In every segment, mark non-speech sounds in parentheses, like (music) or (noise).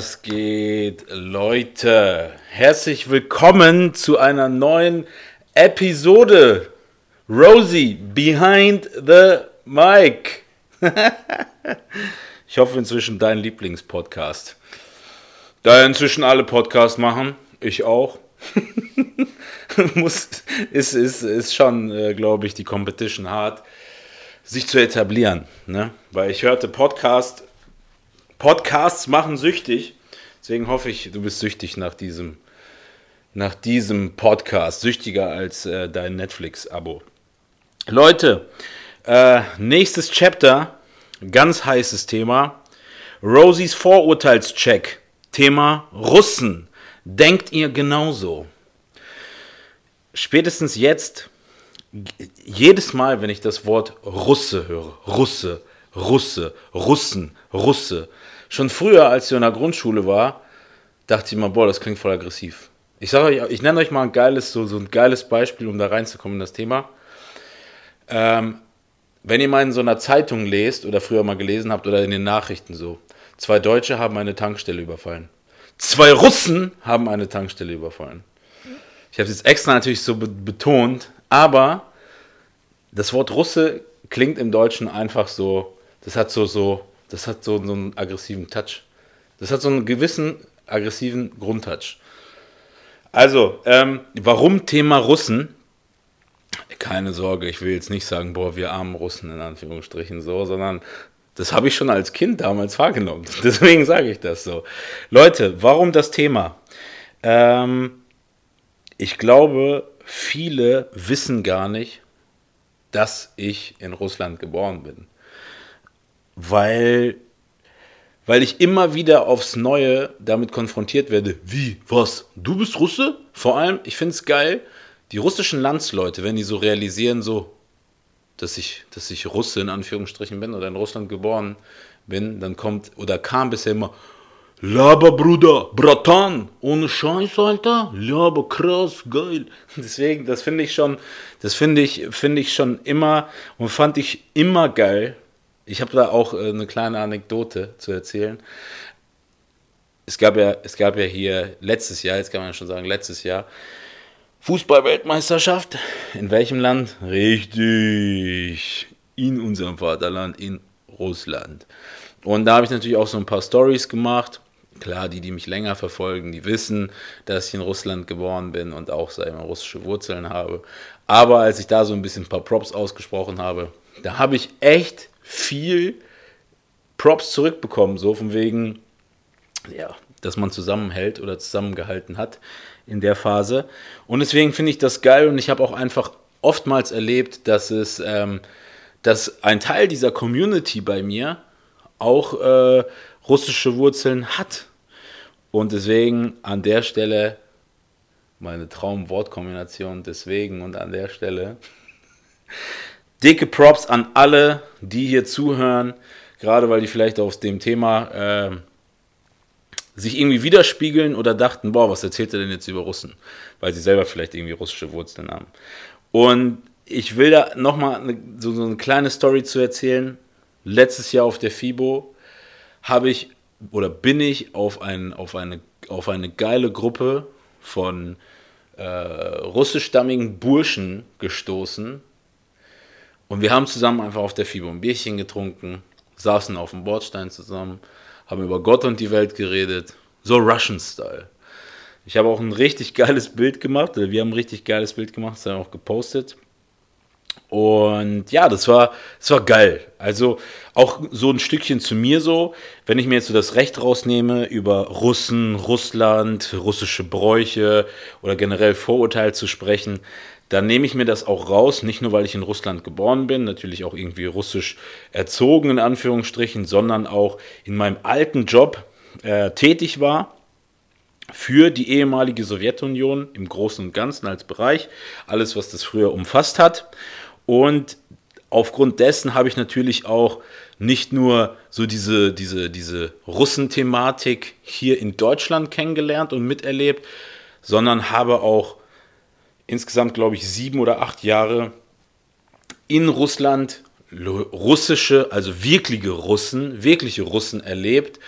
Was geht, Leute? Herzlich willkommen zu einer neuen Episode. Rosie Behind the Mic. (laughs) ich hoffe inzwischen dein Lieblingspodcast. Da inzwischen alle Podcasts machen, ich auch. (laughs) Muss, ist, ist, ist schon, äh, glaube ich, die Competition hart, sich zu etablieren. Ne? Weil ich hörte Podcast Podcasts machen süchtig. Deswegen hoffe ich, du bist süchtig nach diesem, nach diesem Podcast. Süchtiger als äh, dein Netflix-Abo. Leute, äh, nächstes Chapter, ganz heißes Thema. Rosies Vorurteilscheck. Thema Russen. Denkt ihr genauso? Spätestens jetzt, jedes Mal, wenn ich das Wort Russe höre, Russe, Russe, Russen, Russe, Schon früher, als ich in der Grundschule war, dachte ich mal, boah, das klingt voll aggressiv. Ich sage euch, ich nenne euch mal ein geiles, so, so ein geiles Beispiel, um da reinzukommen in das Thema. Ähm, wenn ihr mal in so einer Zeitung lest oder früher mal gelesen habt oder in den Nachrichten so, zwei Deutsche haben eine Tankstelle überfallen. Zwei Russen haben eine Tankstelle überfallen. Ich habe es jetzt extra natürlich so be betont, aber das Wort Russe klingt im Deutschen einfach so, das hat so, so, das hat so, so einen aggressiven Touch. Das hat so einen gewissen aggressiven Grundtouch. Also, ähm, warum Thema Russen? Keine Sorge, ich will jetzt nicht sagen, boah, wir armen Russen in Anführungsstrichen so, sondern das habe ich schon als Kind damals wahrgenommen. (laughs) Deswegen sage ich das so. Leute, warum das Thema? Ähm, ich glaube, viele wissen gar nicht, dass ich in Russland geboren bin weil, weil ich immer wieder aufs Neue damit konfrontiert werde. Wie? Was? Du bist Russe? Vor allem, ich finde es geil, die russischen Landsleute, wenn die so realisieren, so, dass ich, dass ich Russe in Anführungsstrichen bin oder in Russland geboren bin, dann kommt oder kam bisher immer, Laber, Bruder, Bratan, ohne Scheiß, Alter. Laber, krass, geil. (laughs) Deswegen, das finde ich schon, das finde ich, finde ich schon immer und fand ich immer geil, ich habe da auch äh, eine kleine Anekdote zu erzählen. Es gab ja, es gab ja hier letztes Jahr, jetzt kann man schon sagen, letztes Jahr, Fußball-Weltmeisterschaft. In welchem Land? Richtig. In unserem Vaterland, in Russland. Und da habe ich natürlich auch so ein paar Stories gemacht. Klar, die, die mich länger verfolgen, die wissen, dass ich in Russland geboren bin und auch, sag ich mal, russische Wurzeln habe. Aber als ich da so ein bisschen ein paar Props ausgesprochen habe, da habe ich echt viel Props zurückbekommen, so von wegen, ja, dass man zusammenhält oder zusammengehalten hat in der Phase. Und deswegen finde ich das geil und ich habe auch einfach oftmals erlebt, dass es, ähm, dass ein Teil dieser Community bei mir auch äh, russische Wurzeln hat. Und deswegen an der Stelle meine Traumwortkombination deswegen und an der Stelle dicke Props an alle, die hier zuhören, gerade weil die vielleicht auf dem Thema äh, sich irgendwie widerspiegeln oder dachten, boah, was erzählt er denn jetzt über Russen? Weil sie selber vielleicht irgendwie russische Wurzeln haben. Und ich will da nochmal so, so eine kleine Story zu erzählen. Letztes Jahr auf der FIBO habe ich oder bin ich auf, ein, auf, eine, auf eine geile Gruppe von äh, russischstammigen Burschen gestoßen, und wir haben zusammen einfach auf der FIBO ein Bierchen getrunken, saßen auf dem Bordstein zusammen, haben über Gott und die Welt geredet. So Russian-Style. Ich habe auch ein richtig geiles Bild gemacht, oder wir haben ein richtig geiles Bild gemacht, das haben auch gepostet. Und ja, das war, das war geil. Also auch so ein Stückchen zu mir so, wenn ich mir jetzt so das Recht rausnehme, über Russen, Russland, russische Bräuche oder generell Vorurteile zu sprechen, dann nehme ich mir das auch raus, nicht nur weil ich in Russland geboren bin, natürlich auch irgendwie russisch erzogen in Anführungsstrichen, sondern auch in meinem alten Job äh, tätig war für die ehemalige Sowjetunion im Großen und Ganzen als Bereich, alles, was das früher umfasst hat. Und aufgrund dessen habe ich natürlich auch nicht nur so diese, diese, diese Russenthematik hier in Deutschland kennengelernt und miterlebt, sondern habe auch insgesamt, glaube ich, sieben oder acht Jahre in Russland russische, also wirkliche Russen, wirkliche Russen erlebt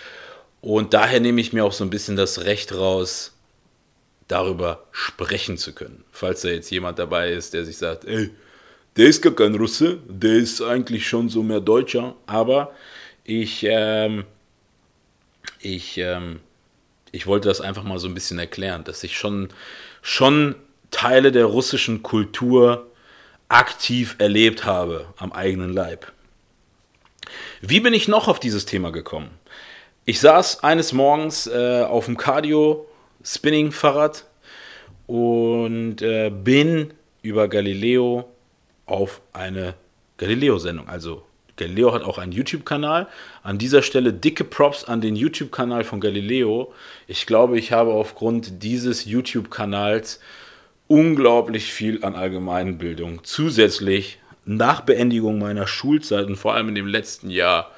und daher nehme ich mir auch so ein bisschen das Recht raus, darüber sprechen zu können. Falls da jetzt jemand dabei ist, der sich sagt, ey, der ist gar kein Russe, der ist eigentlich schon so mehr Deutscher, aber ich, ähm, ich, ähm, ich wollte das einfach mal so ein bisschen erklären, dass ich schon, schon Teile der russischen Kultur aktiv erlebt habe am eigenen Leib. Wie bin ich noch auf dieses Thema gekommen? Ich saß eines Morgens äh, auf dem Cardio-Spinning-Fahrrad und äh, bin über Galileo auf eine Galileo-Sendung. Also Galileo hat auch einen YouTube-Kanal. An dieser Stelle dicke Props an den YouTube-Kanal von Galileo. Ich glaube, ich habe aufgrund dieses YouTube-Kanals unglaublich viel an Allgemeinbildung zusätzlich nach Beendigung meiner Schulzeit und vor allem in dem letzten Jahr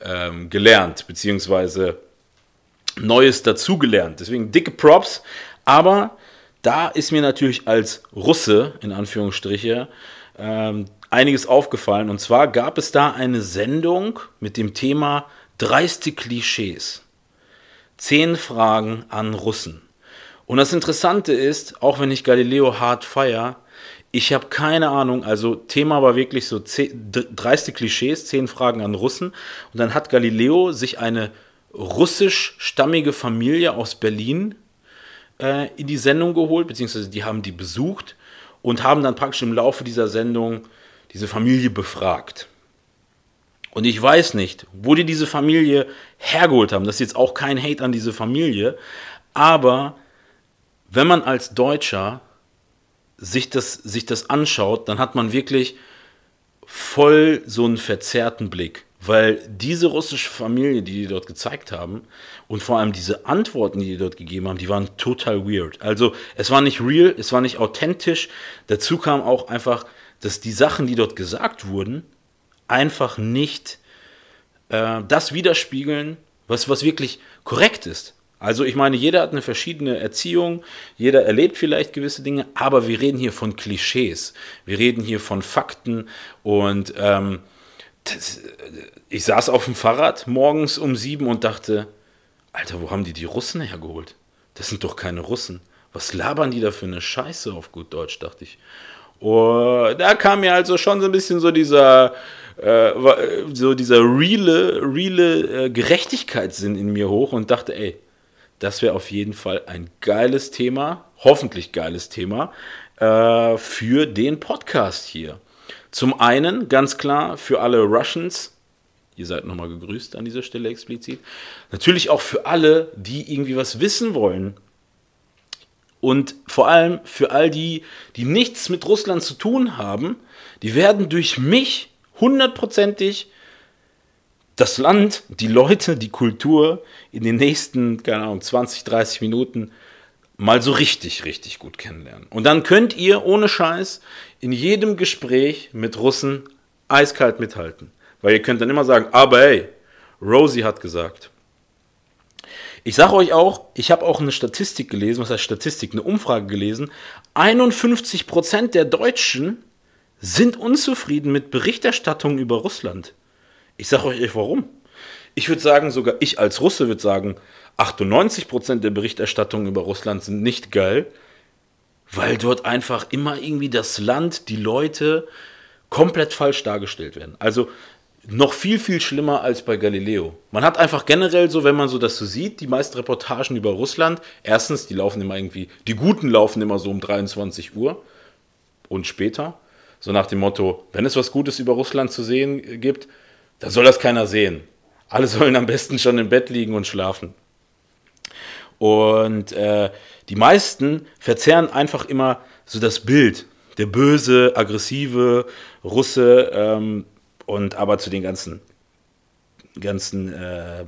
ähm, gelernt, beziehungsweise Neues dazugelernt. Deswegen dicke Props. Aber da ist mir natürlich als Russe, in Anführungsstriche, ähm, einiges aufgefallen. Und zwar gab es da eine Sendung mit dem Thema dreiste Klischees. Zehn Fragen an Russen. Und das Interessante ist, auch wenn ich Galileo hart feier, ich habe keine Ahnung, also Thema war wirklich so zehn, dreiste Klischees, zehn Fragen an Russen. Und dann hat Galileo sich eine russisch-stammige Familie aus Berlin äh, in die Sendung geholt, beziehungsweise die haben die besucht und haben dann praktisch im Laufe dieser Sendung diese Familie befragt. Und ich weiß nicht, wo die diese Familie hergeholt haben. Das ist jetzt auch kein Hate an diese Familie. Aber wenn man als Deutscher sich das, sich das anschaut, dann hat man wirklich voll so einen verzerrten Blick. Weil diese russische Familie, die die dort gezeigt haben, und vor allem diese Antworten, die die dort gegeben haben, die waren total weird. Also es war nicht real, es war nicht authentisch. Dazu kam auch einfach, dass die Sachen, die dort gesagt wurden, einfach nicht äh, das widerspiegeln, was, was wirklich korrekt ist. Also ich meine, jeder hat eine verschiedene Erziehung, jeder erlebt vielleicht gewisse Dinge, aber wir reden hier von Klischees, wir reden hier von Fakten und ähm, das, ich saß auf dem Fahrrad morgens um sieben und dachte, Alter, wo haben die die Russen hergeholt? Das sind doch keine Russen. Was labern die da für eine Scheiße auf gut Deutsch, dachte ich. Und da kam mir also schon so ein bisschen so dieser, äh, so dieser reale, reale äh, Gerechtigkeitssinn in mir hoch und dachte, ey, das wäre auf jeden Fall ein geiles Thema, hoffentlich geiles Thema äh, für den Podcast hier. Zum einen ganz klar für alle Russians, ihr seid nochmal gegrüßt an dieser Stelle explizit. Natürlich auch für alle, die irgendwie was wissen wollen. Und vor allem für all die, die nichts mit Russland zu tun haben, die werden durch mich hundertprozentig das Land, die Leute, die Kultur in den nächsten, keine Ahnung, 20, 30 Minuten mal so richtig, richtig gut kennenlernen. Und dann könnt ihr ohne Scheiß in jedem Gespräch mit Russen eiskalt mithalten. Weil ihr könnt dann immer sagen, aber hey, Rosie hat gesagt. Ich sage euch auch, ich habe auch eine Statistik gelesen, was heißt Statistik, eine Umfrage gelesen. 51% der Deutschen sind unzufrieden mit Berichterstattungen über Russland. Ich sage euch warum. Ich würde sagen, sogar ich als Russe würde sagen, 98% der Berichterstattungen über Russland sind nicht geil, weil dort einfach immer irgendwie das Land, die Leute komplett falsch dargestellt werden. Also noch viel, viel schlimmer als bei Galileo. Man hat einfach generell so, wenn man so das so sieht, die meisten Reportagen über Russland, erstens, die laufen immer irgendwie, die guten laufen immer so um 23 Uhr und später. So nach dem Motto, wenn es was Gutes über Russland zu sehen gibt, da soll das keiner sehen. Alle sollen am besten schon im Bett liegen und schlafen. Und äh, die meisten verzerren einfach immer so das Bild. Der böse, aggressive Russe ähm, und aber zu den ganzen, ganzen äh,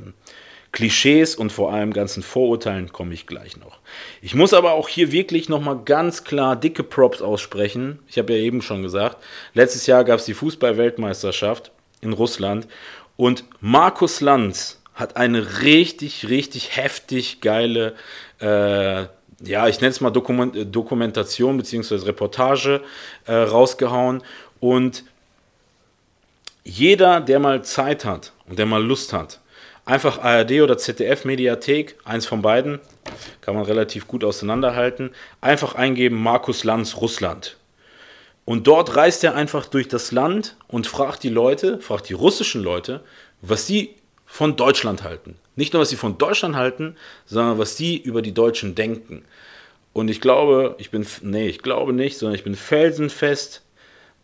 Klischees und vor allem ganzen Vorurteilen komme ich gleich noch. Ich muss aber auch hier wirklich nochmal ganz klar dicke Props aussprechen. Ich habe ja eben schon gesagt, letztes Jahr gab es die Fußball-Weltmeisterschaft in Russland und Markus Lanz hat eine richtig, richtig heftig geile, äh, ja, ich nenne es mal Dokument Dokumentation bzw. Reportage äh, rausgehauen und jeder, der mal Zeit hat und der mal Lust hat, einfach ARD oder ZDF Mediathek, eins von beiden, kann man relativ gut auseinanderhalten, einfach eingeben Markus Lanz Russland. Und dort reist er einfach durch das Land und fragt die Leute, fragt die russischen Leute, was sie von Deutschland halten. Nicht nur, was sie von Deutschland halten, sondern was sie über die Deutschen denken. Und ich glaube, ich bin, nee, ich glaube nicht, sondern ich bin felsenfest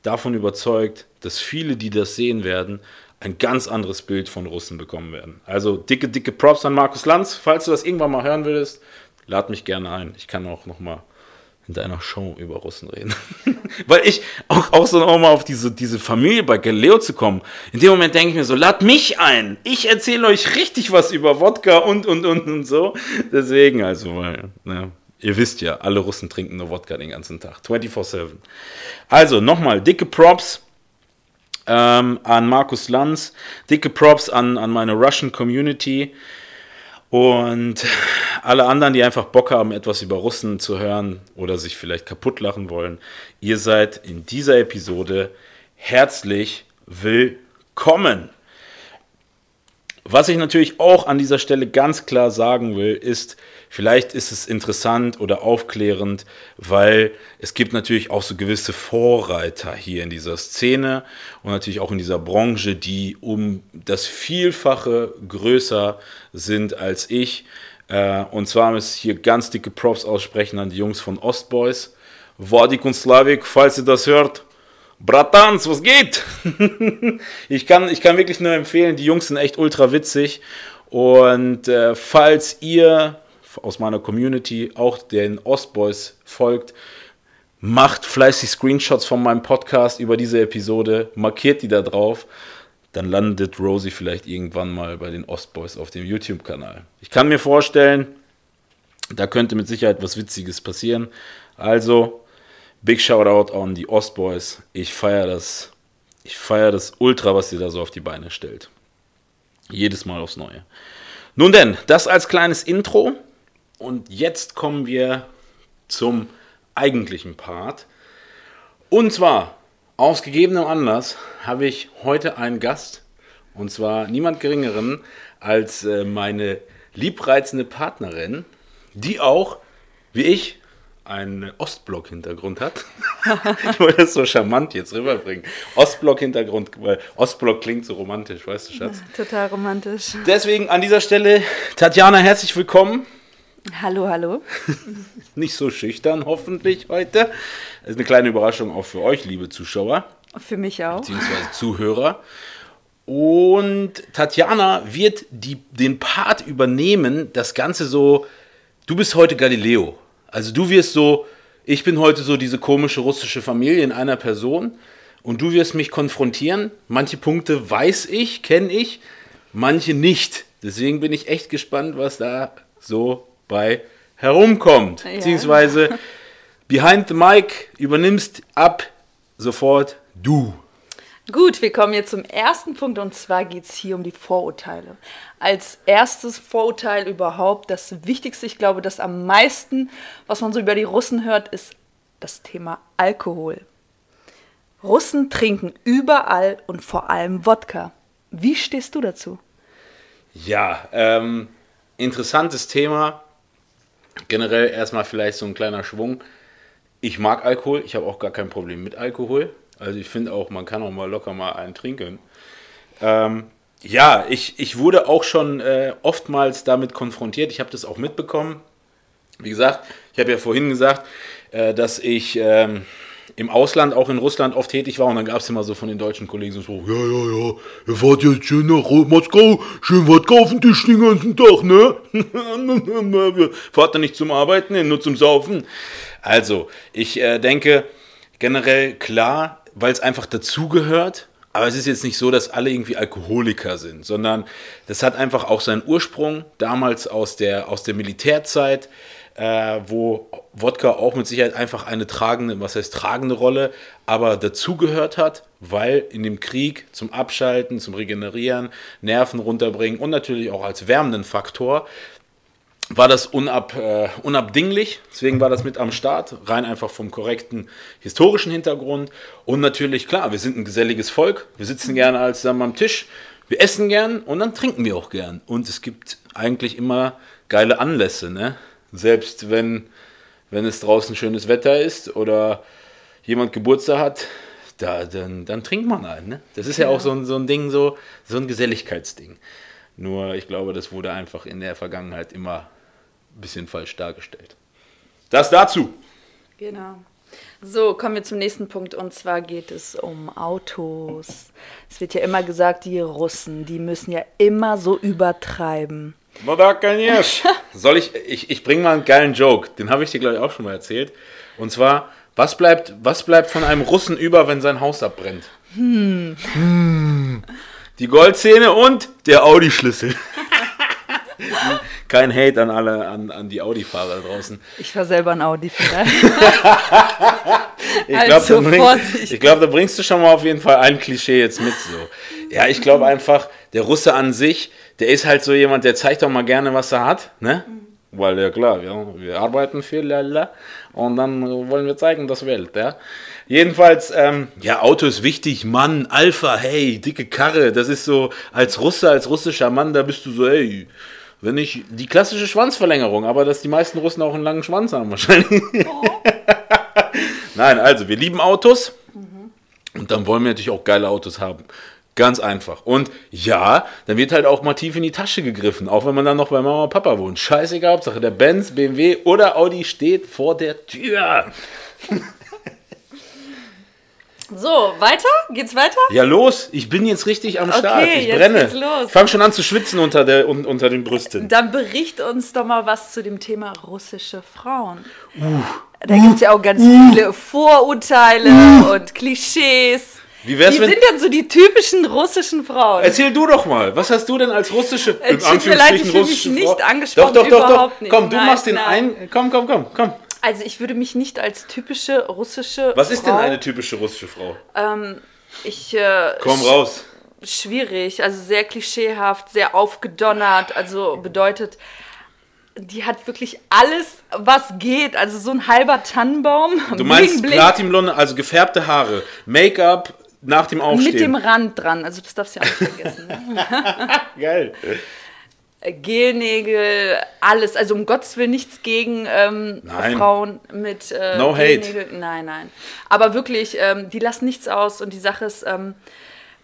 davon überzeugt, dass viele, die das sehen werden, ein ganz anderes Bild von Russen bekommen werden. Also dicke, dicke Props an Markus Lanz. Falls du das irgendwann mal hören willst, lad mich gerne ein. Ich kann auch noch mal in deiner Show über Russen reden. (laughs) Weil ich auch, auch so nochmal auf diese, diese Familie bei Galileo zu kommen. In dem Moment denke ich mir so, lad mich ein. Ich erzähle euch richtig was über Wodka und, und, und, und so. Deswegen also, weil, ne, ihr wisst ja, alle Russen trinken nur Wodka den ganzen Tag. 24-7. Also, nochmal, dicke Props ähm, an Markus Lanz, dicke Props an, an meine Russian Community und alle anderen, die einfach Bock haben, etwas über Russen zu hören oder sich vielleicht kaputt lachen wollen. Ihr seid in dieser Episode herzlich willkommen. Was ich natürlich auch an dieser Stelle ganz klar sagen will, ist, vielleicht ist es interessant oder aufklärend, weil es gibt natürlich auch so gewisse Vorreiter hier in dieser Szene und natürlich auch in dieser Branche, die um das Vielfache größer sind als ich. Äh, und zwar muss ich hier ganz dicke Props aussprechen an die Jungs von Ostboys. Vadik und Slavik, falls ihr das hört, Bratans, was geht? (laughs) ich, kann, ich kann wirklich nur empfehlen, die Jungs sind echt ultra witzig. Und äh, falls ihr aus meiner Community auch den Ostboys folgt, macht fleißig Screenshots von meinem Podcast über diese Episode, markiert die da drauf, dann landet Rosie vielleicht irgendwann mal bei den Ostboys auf dem YouTube-Kanal. Ich kann mir vorstellen, da könnte mit Sicherheit was Witziges passieren. Also, Big Shoutout an die Ostboys. Ich feiere das. Ich feiere das Ultra, was ihr da so auf die Beine stellt. Jedes Mal aufs Neue. Nun denn, das als kleines Intro. Und jetzt kommen wir zum eigentlichen Part. Und zwar, aus gegebenem Anlass, habe ich heute einen Gast. Und zwar niemand Geringeren als äh, meine liebreizende Partnerin, die auch, wie ich, einen Ostblock-Hintergrund hat. (laughs) ich wollte das so charmant jetzt rüberbringen. Ostblock-Hintergrund, weil Ostblock klingt so romantisch, weißt du, Schatz? Ja, total romantisch. Deswegen an dieser Stelle, Tatjana, herzlich willkommen. Hallo, hallo. (laughs) Nicht so schüchtern, hoffentlich heute. Das ist eine kleine Überraschung auch für euch, liebe Zuschauer. Für mich auch. Beziehungsweise Zuhörer. Und Tatjana wird die, den Part übernehmen, das Ganze so, du bist heute Galileo. Also du wirst so, ich bin heute so diese komische russische Familie in einer Person und du wirst mich konfrontieren. Manche Punkte weiß ich, kenne ich, manche nicht. Deswegen bin ich echt gespannt, was da so bei herumkommt. Ja. Beziehungsweise behind the mic übernimmst ab sofort du. Gut, wir kommen jetzt zum ersten Punkt und zwar geht es hier um die Vorurteile. Als erstes Vorurteil überhaupt, das Wichtigste, ich glaube, das am meisten, was man so über die Russen hört, ist das Thema Alkohol. Russen trinken überall und vor allem Wodka. Wie stehst du dazu? Ja, ähm, interessantes Thema. Generell erstmal vielleicht so ein kleiner Schwung. Ich mag Alkohol, ich habe auch gar kein Problem mit Alkohol. Also ich finde auch, man kann auch mal locker mal einen trinken. Ähm, ja, ich, ich wurde auch schon äh, oftmals damit konfrontiert. Ich habe das auch mitbekommen. Wie gesagt, ich habe ja vorhin gesagt, äh, dass ich ähm, im Ausland, auch in Russland, oft tätig war. Und dann gab es immer so von den deutschen Kollegen so, ja, ja, ja, ihr fahrt jetzt schön nach Moskau, schön was kaufen Tisch den ganzen Tag, ne? (laughs) fahrt ihr nicht zum Arbeiten, nur zum Saufen. Also, ich äh, denke generell klar, weil es einfach dazugehört. Aber es ist jetzt nicht so, dass alle irgendwie Alkoholiker sind, sondern das hat einfach auch seinen Ursprung damals aus der, aus der Militärzeit, äh, wo Wodka auch mit Sicherheit einfach eine tragende, was heißt tragende Rolle, aber dazugehört hat, weil in dem Krieg zum Abschalten, zum Regenerieren, Nerven runterbringen und natürlich auch als wärmenden Faktor war das unab, äh, unabdinglich. Deswegen war das mit am Start, rein einfach vom korrekten historischen Hintergrund. Und natürlich, klar, wir sind ein geselliges Volk. Wir sitzen gerne als zusammen am Tisch. Wir essen gern und dann trinken wir auch gern. Und es gibt eigentlich immer geile Anlässe, ne? Selbst wenn, wenn es draußen schönes Wetter ist oder jemand Geburtstag hat, da, dann, dann trinkt man einen. Ne? Das ist ja, ja auch so ein, so ein Ding, so, so ein Geselligkeitsding. Nur ich glaube, das wurde einfach in der Vergangenheit immer ein bisschen falsch dargestellt. Das dazu. Genau. So, kommen wir zum nächsten Punkt und zwar geht es um Autos. Es wird ja immer gesagt, die Russen, die müssen ja immer so übertreiben. (laughs) Soll ich, ich, ich bringe mal einen geilen Joke, den habe ich dir, glaube ich, auch schon mal erzählt. Und zwar, was bleibt, was bleibt von einem Russen über, wenn sein Haus abbrennt? Hm. hm. Die Goldzähne und der Audi-Schlüssel. (laughs) (laughs) Kein Hate an alle, an, an die Audi-Fahrer draußen. Ich war selber ein Audi-Fahrer. ich glaube, also, da, bringst, glaub, da bringst du schon mal auf jeden Fall ein Klischee jetzt mit. So. Ja, ich glaube einfach, der Russe an sich, der ist halt so jemand, der zeigt doch mal gerne, was er hat. Ne? Weil, ja klar, ja, wir arbeiten viel, lala, und dann wollen wir zeigen, das Welt. Ja? Jedenfalls, ähm, ja, Auto ist wichtig, Mann, Alpha, hey, dicke Karre, das ist so, als Russe, als russischer Mann, da bist du so, hey, wenn ich, die klassische Schwanzverlängerung, aber dass die meisten Russen auch einen langen Schwanz haben wahrscheinlich. Oh. (laughs) Nein, also, wir lieben Autos mhm. und dann wollen wir natürlich auch geile Autos haben. Ganz einfach. Und ja, dann wird halt auch mal tief in die Tasche gegriffen, auch wenn man dann noch bei Mama und Papa wohnt. Scheißegal, Hauptsache der Benz, BMW oder Audi steht vor der Tür. So, weiter? Geht's weiter? Ja, los. Ich bin jetzt richtig am Start. Okay, ich jetzt brenne. Geht's los. Ich fange schon an zu schwitzen unter, der, un, unter den Brüsten. Dann bericht uns doch mal was zu dem Thema russische Frauen. Uh. Da gibt es ja auch ganz uh. viele Vorurteile uh. und Klischees. Wie wär's, Wie sind denn so die typischen russischen Frauen? Erzähl du doch mal. Was hast du denn als russische, in Anführungsstrichen russische Frau? nicht angesprochen. Doch, doch, doch, doch. Komm, du nein, machst den einen. Komm, komm, komm, komm. Also ich würde mich nicht als typische russische Was ist Frau, denn eine typische russische Frau? Ähm, ich. Äh, Komm raus. Schwierig, also sehr klischeehaft, sehr aufgedonnert. Also bedeutet, die hat wirklich alles, was geht. Also so ein halber Tannenbaum. Du meinst Platinblonde, also gefärbte Haare, Make-up nach dem Aufstehen. Mit dem Rand dran, also das darfst du ja auch nicht vergessen. Ne? (laughs) Geil. Gelnägel, alles. Also um Gottes Willen nichts gegen ähm, Frauen mit äh, no Gelnägel. Hate. Nein, nein. Aber wirklich, ähm, die lassen nichts aus und die Sache ist, ähm,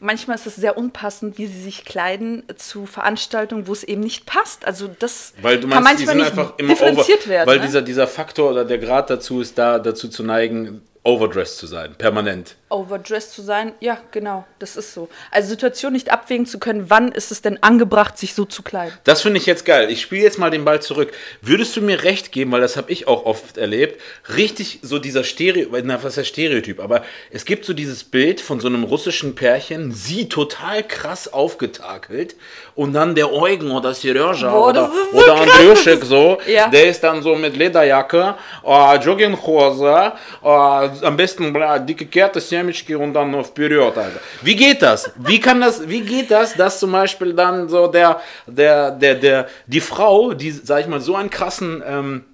manchmal ist es sehr unpassend, wie sie sich kleiden zu Veranstaltungen, wo es eben nicht passt. Also das weil du meinst, kann manchmal nicht differenziert over, werden. Weil ne? dieser, dieser Faktor oder der Grad dazu ist, da dazu zu neigen, overdressed zu sein, permanent. Overdressed zu sein, ja, genau, das ist so. Also Situation nicht abwägen zu können, wann ist es denn angebracht, sich so zu kleiden. Das finde ich jetzt geil. Ich spiele jetzt mal den Ball zurück. Würdest du mir recht geben, weil das habe ich auch oft erlebt, richtig so dieser Stereo, na, was ist Stereotyp, aber es gibt so dieses Bild von so einem russischen Pärchen, sie total krass aufgetakelt und dann der Eugen oder Serежa oder, so oder Andrjuschek so, ja. der ist dann so mit Lederjacke, äh, Jogginghose, äh, am besten bla, dicke Kerte, Sämmischke und dann nur vpürürt, Alter. Wie geht das? Wie kann das, wie geht das, dass zum Beispiel dann so der, der, der, der, die Frau, die, sag ich mal, so einen krassen, ähm,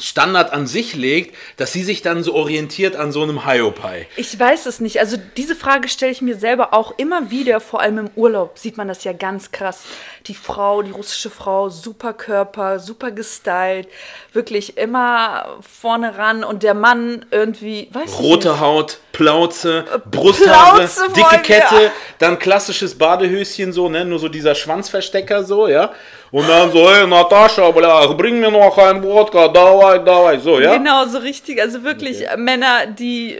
Standard an sich legt, dass sie sich dann so orientiert an so einem Hiopai? Ich weiß es nicht. Also diese Frage stelle ich mir selber auch immer wieder, vor allem im Urlaub sieht man das ja ganz krass. Die Frau, die russische Frau, super Körper, super gestylt, wirklich immer vorne ran und der Mann irgendwie, weiß Rote nicht. Haut, Plauze, äh, Brusthaare, Plauze dicke Kette, dann klassisches Badehöschen so, ne, nur so dieser Schwanzverstecker so, ja. Und dann so, hey Natascha, bring mir noch ein Wodka, давай, давай, so, ja? Genau, so richtig, also wirklich okay. Männer, die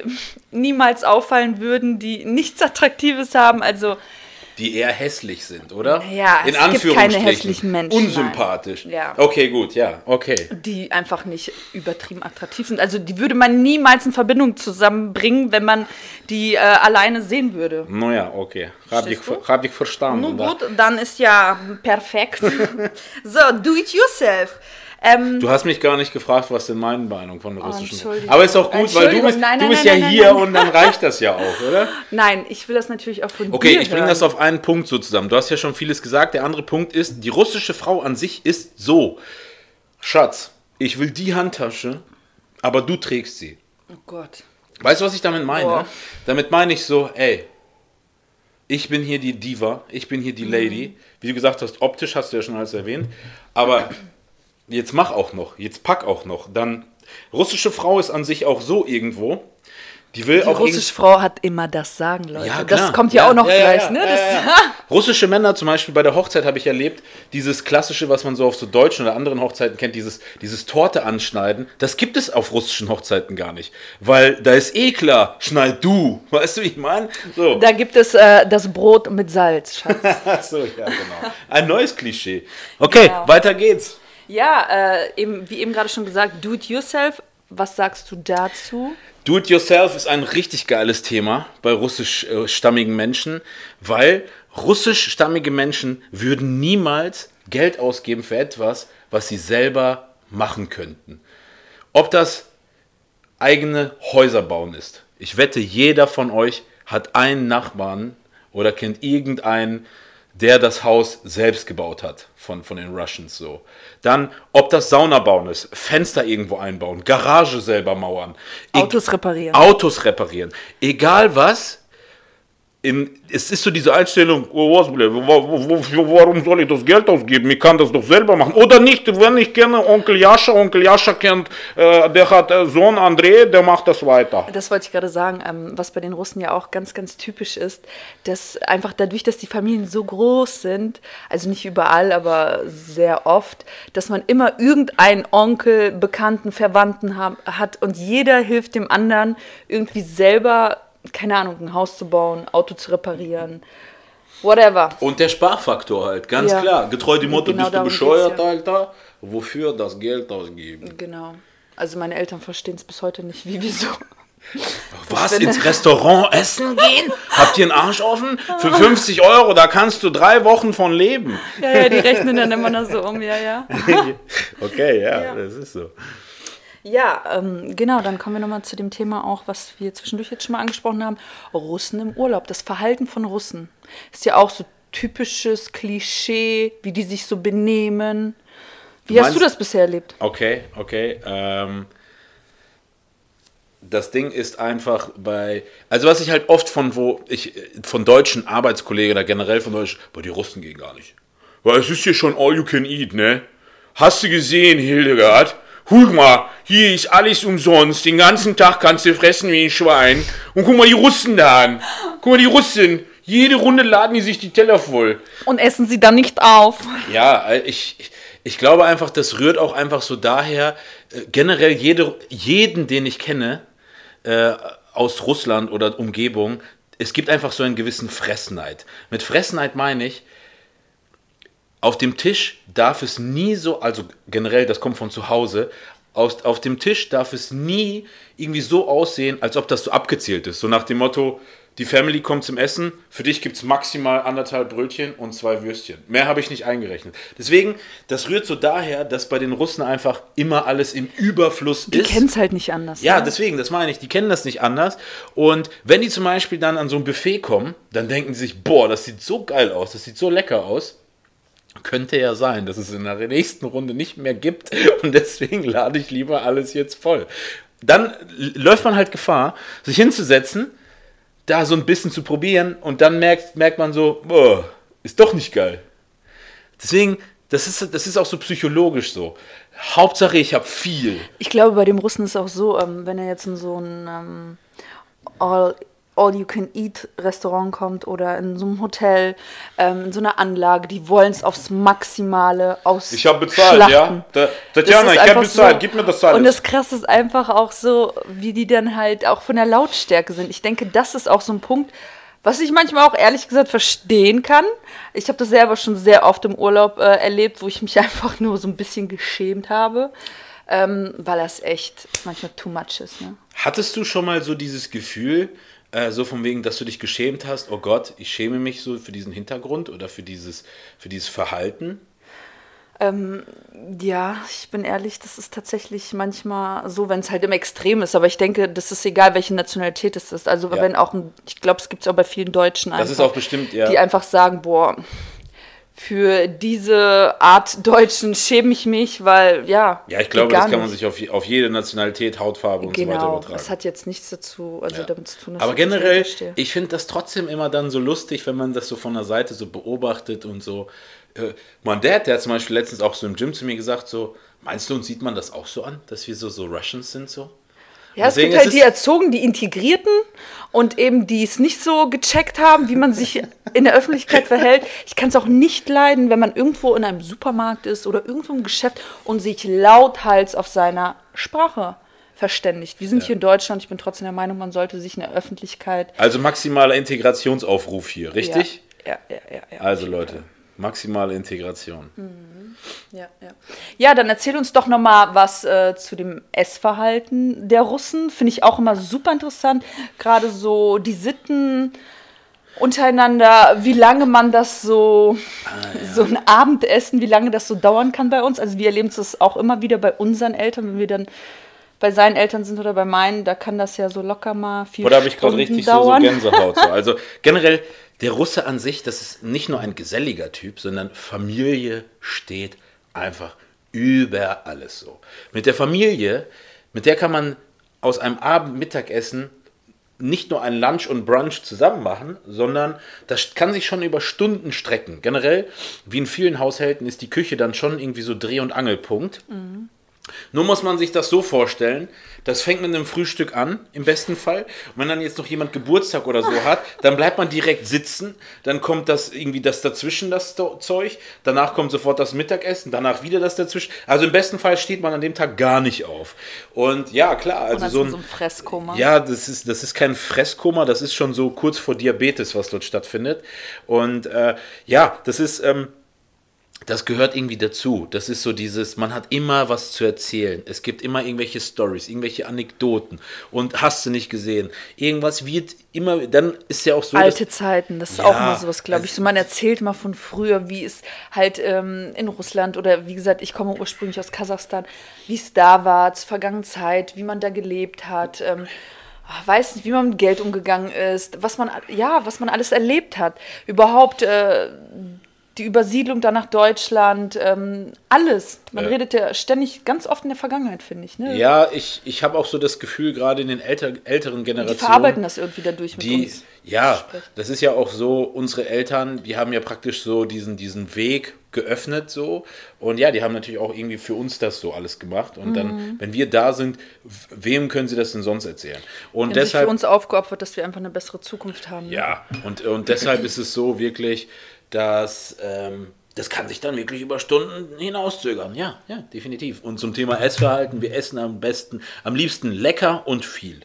niemals auffallen würden, die nichts Attraktives haben, also die eher hässlich sind, oder? Ja, es In gibt keine hässlichen Menschen, Unsympathisch. nein. Ja. Okay, gut, ja, okay. die einfach nicht übertrieben attraktiv sind. Also die würde man niemals in Verbindung zusammenbringen, wenn man die äh, alleine sehen würde. Naja, okay. Hab ich, hab ich verstanden. Nun gut, dann ist ja perfekt. (laughs) so, do it yourself. Ähm, Du hast mich gar nicht gefragt, was denn meine Meinung von der russischen Oh. Aber ist auch gut, weil du bist, nein, du nein, bist nein, ja hier und dann reicht das ja auch, oder? nein, ich will das natürlich auch von Okay, dir ich bringe das auf einen Punkt so zusammen. Du hast ja schon vieles gesagt. Der andere Punkt ist, die russische Frau an sich ist so. Schatz, ich will die Handtasche, aber du trägst sie. Oh Gott. Weißt du, was ich damit meine? Boah. Damit meine ich so, ey, ich bin hier die Diva, ich bin hier die Lady. Wie du gesagt hast, optisch hast du ja schon alles erwähnt. Aber jetzt mach auch noch, jetzt pack auch noch. Dann, russische Frau ist an sich auch so irgendwo. Die will Die auch russische Frau hat immer das Sagen, Leute. Ja, das kommt ja, Ja, auch noch ja, gleich, ne? (laughs) Russische Männer zum Beispiel bei der Hochzeit habe ich erlebt, dieses klassische, was man so auf so deutschen oder anderen Hochzeiten kennt, dieses, dieses Torte anschneiden, das gibt es auf russischen Hochzeiten gar nicht. Weil da ist eh klar, schneid du. (laughs) Weißt du, wie ich meine? So. Da gibt es äh, das Brot mit Salz, Schatz. (laughs) So, ja, genau. Ein neues Klischee. Okay, Genau. weiter geht's. Ja, äh, eben, wie eben gerade schon gesagt, do it yourself. Was sagst du dazu? Do-it-yourself ist ein richtig geiles Thema bei russischstammigen Menschen, weil russischstammige Menschen würden niemals Geld ausgeben für etwas, was sie selber machen könnten. Ob das eigene Häuser bauen ist. Ich wette, jeder von euch hat einen Nachbarn oder kennt irgendeinen, der das Haus selbst gebaut hat von, von den Russians so. Dann, ob das Sauna bauen ist, Fenster irgendwo einbauen, Garage selber mauern, e- Autos reparieren. Autos reparieren. Egal was, in, es ist so diese Einstellung, oh, was, warum soll ich das Geld ausgeben? Ich kann das doch selber machen. Oder nicht, wenn ich kenne Onkel Jascha, Onkel Jascha kennt, äh, der hat äh, Sohn André, der macht das weiter. Das wollte ich gerade sagen, ähm, was bei den Russen ja auch ganz, ganz typisch ist, dass einfach dadurch, dass die Familien so groß sind, also nicht überall, aber sehr oft, dass man immer irgendeinen Onkel, Bekannten, Verwandten haben, hat und jeder hilft dem anderen irgendwie selber, keine Ahnung, ein Haus zu bauen, Auto zu reparieren, whatever. Und der Sparfaktor halt, ganz Ja. klar. Getreu dem Motto, Genau bist du bescheuert, ja. Alter? Wofür das Geld ausgeben? Genau. Also meine Eltern verstehen es bis heute nicht, wie wieso. Was, ins Restaurant essen gehen? Habt ihr einen Arsch offen? Für (laughs) 50 Euro, da kannst du drei Wochen von leben. Ja, ja, die rechnen dann immer noch so um, ja, ja. (laughs) okay, ja, Ja. das ist so. Ja, ähm, genau, dann kommen wir nochmal zu dem Thema auch, was wir zwischendurch jetzt schon mal angesprochen haben. Russen im Urlaub, das Verhalten von Russen. Ist ja auch so typisches Klischee, wie die sich so benehmen. Wie hast meinst- du das bisher erlebt? Okay, okay. Ähm, das Ding ist einfach bei, also was ich halt oft von wo ich von deutschen Arbeitskollegen oder generell von deutschen, boah, die Russen gehen gar nicht. Weil es ist hier schon all you can eat, ne? Hast du gesehen, Hildegard? Guck mal, hier ist alles umsonst. Den ganzen Tag kannst du fressen wie ein Schwein. Und guck mal die Russen da an. Guck mal die Russen. Jede Runde laden die sich die Teller voll. Und essen sie dann nicht auf. Ja, äh, ich, ich- glaube einfach, das rührt auch einfach so daher, äh, generell jede, jeden, den ich kenne, äh, aus Russland oder Umgebung, es gibt einfach so einen gewissen Fressneid. Mit Fressneid meine ich, auf dem Tisch darf es nie so, also generell, das kommt von zu Hause, aus, auf dem Tisch darf es nie irgendwie so aussehen, als ob das so abgezählt ist. So nach dem Motto, die Family kommt zum Essen, für dich gibt es maximal anderthalb Brötchen und zwei Würstchen. Mehr habe ich nicht eingerechnet. Deswegen, das rührt so daher, dass bei den Russen einfach immer alles im Überfluss Die ist. kennen es halt nicht anders. Ja, ne? deswegen, das meine ich, die kennen das nicht anders. Und wenn die zum Beispiel dann an so ein Buffet kommen, dann denken die sich, boah, das sieht so geil aus, das sieht so lecker aus. Könnte ja sein, dass es in der nächsten Runde nicht mehr gibt und deswegen lade ich lieber alles jetzt voll. Dann läuft man halt Gefahr, sich hinzusetzen, da so ein bisschen zu probieren und dann merkt, merkt man so, boah, ist doch nicht geil. Deswegen, das ist, das ist auch so psychologisch so. Hauptsache, ich habe viel. Ich glaube, bei dem Russen ist auch so, ähm, wenn er jetzt in so ein ähm, All, All-You-Can-Eat-Restaurant kommt oder in so einem Hotel, ähm, in so einer Anlage, die wollen es aufs Maximale aus. Ich habe bezahlt, ja. Da, Tatjana, ich habe bezahlt, gib mir das alles. Und das Krasse ist einfach auch so, wie die dann halt auch von der Lautstärke sind. Ich denke, das ist auch so ein Punkt, Was ich manchmal auch ehrlich gesagt verstehen kann. Ich habe das selber schon sehr oft im Urlaub äh, erlebt, wo ich mich (laughs) einfach nur so ein bisschen geschämt habe, ähm, weil das echt manchmal too much ist. Ne? Hattest du schon mal so dieses Gefühl, äh, so von wegen, dass du dich geschämt hast, oh Gott, ich schäme mich so für diesen Hintergrund oder für dieses, für dieses Verhalten? Ähm, ja, ich bin ehrlich, das ist tatsächlich manchmal so, wenn es halt im Extrem ist. Aber ich denke, das ist egal, welche Nationalität es ist. Also Ja. wenn auch, ein, ich glaube, es gibt es auch bei vielen Deutschen einfach, Das ist auch bestimmt, ja. die einfach sagen, boah, für diese Art Deutschen schäme ich mich, weil ja. Ja, ich glaube, das kann man sich auf, auf jede Nationalität, Hautfarbe und so weiter Genau, übertragen. das hat jetzt nichts dazu, also Ja. damit zu tun. dass Aber generell, ich finde das trotzdem immer dann so lustig, wenn man das so von der Seite so beobachtet und so. Äh, mein Dad, der hat zum Beispiel letztens auch so im Gym zu mir gesagt, so, meinst du, uns sieht man das auch so an, dass wir so, so Russians sind so? Ja, es gibt halt die Erzogen, die Integrierten und eben die es nicht so gecheckt haben, wie man sich in der Öffentlichkeit verhält. Ich kann es auch nicht leiden, wenn man irgendwo in einem Supermarkt ist oder irgendwo im Geschäft und sich lauthals auf seiner Sprache verständigt. Wir sind hier in Deutschland, ich bin trotzdem der Meinung, man sollte sich in der Öffentlichkeit. Also maximaler Integrationsaufruf hier, richtig? Ja, ja, ja. ja, ja. Also Leute, maximale Integration. Ja, ja. ja, dann erzähl uns doch noch mal was äh, zu dem Essverhalten der Russen. Finde ich auch immer super interessant. Gerade so die Sitten untereinander, wie lange man das so, so ein Abendessen, wie lange das so dauern kann bei uns. Also wir erleben es auch immer wieder bei unseren Eltern, wenn wir dann bei seinen Eltern sind oder bei meinen, da kann das ja so locker mal vier Oder habe ich gerade richtig so, so. Gänsehaut? So. (laughs) Also generell, der Russe an sich, das ist nicht nur ein geselliger Typ, sondern Familie steht einfach über alles so. Mit der Familie, mit der kann man aus einem Abend Mittagessen nicht nur ein Lunch und Brunch zusammen machen, sondern das kann sich schon über Stunden strecken. Generell, wie in vielen Haushalten, ist die Küche dann schon irgendwie so Dreh- und Angelpunkt. Nur muss man sich das so vorstellen, das fängt mit einem Frühstück an, im besten Fall. Und wenn dann jetzt noch jemand Geburtstag oder so hat, dann bleibt man direkt sitzen, dann kommt das irgendwie das dazwischen, das Zeug, danach kommt sofort das Mittagessen, danach wieder das dazwischen. Also im besten Fall steht man an dem Tag gar nicht auf. Und ja, klar, also so ist ein, so ein Fresskoma. ja, das ist, das ist kein Fresskoma, das ist schon so kurz vor Diabetes, was dort stattfindet. Und äh, ja, das ist, ähm, das gehört irgendwie dazu. Das ist so dieses, man hat immer was zu erzählen. Es gibt immer irgendwelche Stories, irgendwelche Anekdoten. Und hast du nicht gesehen? Irgendwas wird immer, dann ist ja auch so. Alte dass- Zeiten, das ist Ja, auch immer sowas, glaube ich. So, man erzählt mal von früher, wie es halt ähm, in Russland oder wie gesagt, ich komme ursprünglich aus Kasachstan, wie es da war, zur vergangenen Zeit, wie man da gelebt hat. Ähm, ah, weiß nicht, wie man mit Geld umgegangen ist, was man, ja, was man alles erlebt hat. Überhaupt äh, die Übersiedlung dann nach Deutschland, ähm, alles. Man Ja. redet ja ständig, ganz oft in der Vergangenheit, finde ich. Ne? Ja, ich, ich habe auch so das Gefühl, gerade in den älter, älteren Die Generationen. verarbeiten das irgendwie dadurch mit die, uns. ja, sprechen. das ist ja auch so, unsere Eltern, die haben ja praktisch so diesen, diesen Weg geöffnet so und ja, die haben natürlich auch irgendwie für uns das so alles gemacht und Mhm. dann, wenn wir da sind, wem können sie das denn sonst erzählen? Und Die haben sich für deshalb, uns aufgeopfert, dass wir einfach eine bessere Zukunft haben. ne? ja, und, und deshalb ist es so wirklich, dass ähm, das kann sich dann wirklich über Stunden hinauszögern. Ja, ja, definitiv. Und zum Thema Essverhalten, wir essen am besten, am liebsten lecker und viel.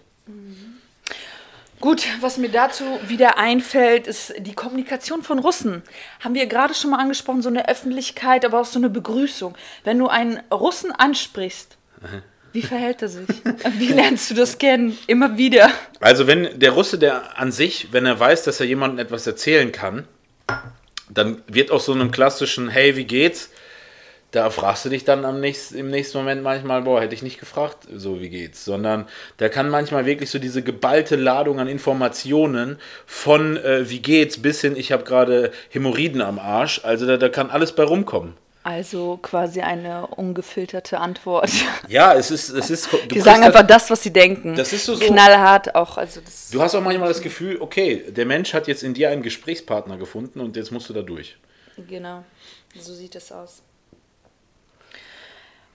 Gut, was mir dazu wieder einfällt, ist die Kommunikation von Russen. Haben wir gerade schon mal angesprochen, so eine Öffentlichkeit, aber auch so eine Begrüßung. Wenn du einen Russen ansprichst, wie verhält er sich? (laughs) Wie lernst du das kennen? Immer wieder. Also wenn der Russe, der an sich, wenn er weiß, dass er jemandem etwas erzählen kann, dann wird aus so einem klassischen Hey, wie geht's? Da fragst du dich dann am nächsten, im nächsten Moment manchmal, boah, hätte ich nicht gefragt, so wie geht's, sondern da kann manchmal wirklich so diese geballte Ladung an Informationen von äh, wie geht's bis hin, ich habe gerade Hämorrhoiden am Arsch, also da, da kann alles bei rumkommen. Also quasi eine ungefilterte Antwort. Ja, es ist, es ist. Die sagen einfach das, was sie denken. Das ist so- so- Knallhart auch. Also das Du hast auch manchmal das Gefühl, okay, der Mensch hat jetzt in dir einen Gesprächspartner gefunden und jetzt musst du da durch. Genau, so sieht es aus.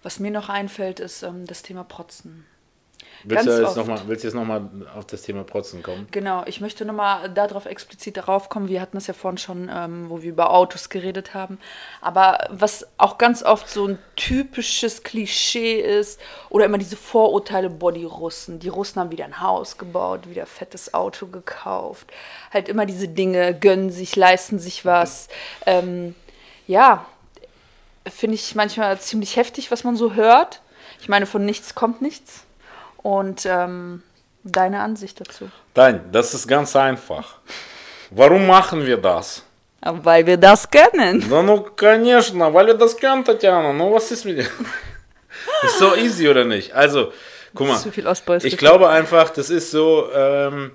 Was mir noch einfällt, ist ähm, das Thema Protzen. Willst du, Ganz jetzt oft. noch mal, willst du jetzt nochmal auf das Thema Protzen kommen? Genau, ich möchte nochmal darauf explizit darauf kommen. Wir hatten das ja vorhin schon, ähm, wo wir über Autos geredet haben. Aber was auch ganz oft so ein typisches Klischee ist, oder immer diese Vorurteile, boah, die Russen. Die Russen haben wieder ein Haus gebaut, wieder ein fettes Auto gekauft. Halt immer diese Dinge, gönnen sich, leisten sich was. Ähm, ja, finde ich manchmal ziemlich heftig, was man so hört. Ich meine, von nichts kommt nichts. Und ähm, deine Ansicht dazu? Nein, das ist ganz einfach. Warum machen wir das? Weil wir das können. Да ну, конечно, weil wir das können, Tatjana. Ну, was ist mit dir? (laughs) Ist so easy, oder nicht? Also, guck mal. Zu viel Ostboys. Ich glaube einfach, das ist so, ähm,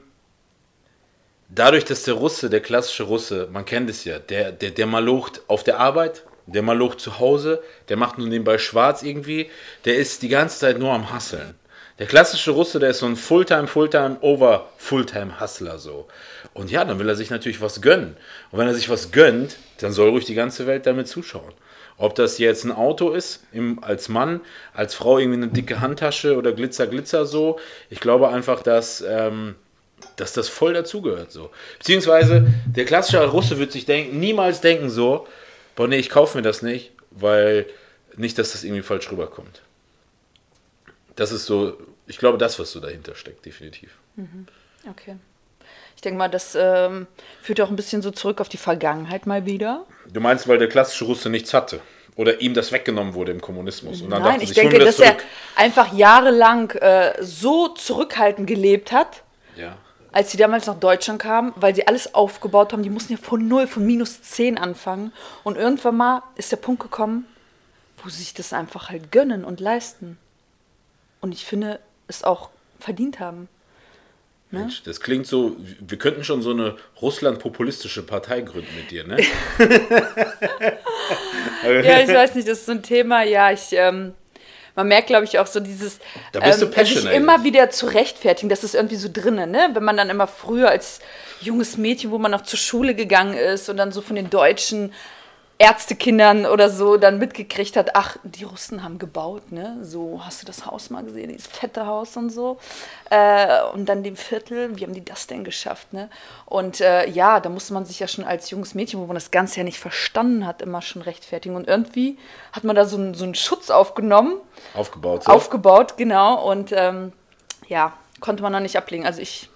dadurch, dass der Russe, der klassische Russe, man kennt es ja, der, der, der malocht auf der Arbeit, der malocht zu Hause, der macht nur nebenbei schwarz irgendwie, der ist die ganze Zeit nur am Hasseln. Der klassische Russe, der ist so ein Fulltime, Fulltime, over Fulltime Hustler so. Und ja, dann will er sich natürlich was gönnen. Und wenn er sich was gönnt, dann soll ruhig die ganze Welt damit zuschauen. Ob das jetzt ein Auto ist, im, als Mann, als Frau irgendwie eine dicke Handtasche oder Glitzer, Glitzer so. Ich glaube einfach, dass, ähm, dass das voll dazugehört so. Beziehungsweise der klassische Russe wird sich denken, niemals denken so, boah nee, ich kaufe mir das nicht, weil nicht, dass das irgendwie falsch rüberkommt. Das ist so, ich glaube, das, was so dahinter steckt, definitiv. Okay. Ich denke mal, das ähm, führt auch ein bisschen so zurück auf die Vergangenheit mal wieder. Du meinst, weil der klassische Russe nichts hatte? Oder ihm das weggenommen wurde im Kommunismus? Und dann Nein, dachte ich sich, denke, das dass er zurück. einfach jahrelang äh, so zurückhaltend gelebt hat, Ja. als sie damals nach Deutschland kamen, weil sie alles aufgebaut haben. Die mussten ja von null, von minus 10 anfangen. Und irgendwann mal ist der Punkt gekommen, wo sie sich das einfach halt gönnen und leisten. Und ich finde, es auch verdient haben. Mensch, das klingt so, wir könnten schon so eine Russland-populistische Partei gründen mit dir, ne? (laughs) Ja, ich weiß nicht, das ist so ein Thema, ja, ich, ähm, man merkt, glaube ich, auch so dieses, Da bist du ähm, sich immer wieder zu rechtfertigen, das ist irgendwie so drinnen, ne? Wenn man dann immer früher als junges Mädchen, wo man noch zur Schule gegangen ist und dann so von den deutschen Ärztekindern oder so dann mitgekriegt hat, ach, die Russen haben gebaut, ne? So, hast du das Haus mal gesehen, dieses fette Haus und so. Äh, und dann dem Viertel, wie haben die das denn geschafft, ne? Und äh, ja, da musste man sich ja schon als junges Mädchen, wo man das Ganze ja nicht verstanden hat, immer schon rechtfertigen. Und irgendwie hat man da so, einen- so einen Schutz aufgenommen, Aufgebaut. So. aufgebaut, genau. Und ähm, ja, konnte man noch nicht ablegen. Also ich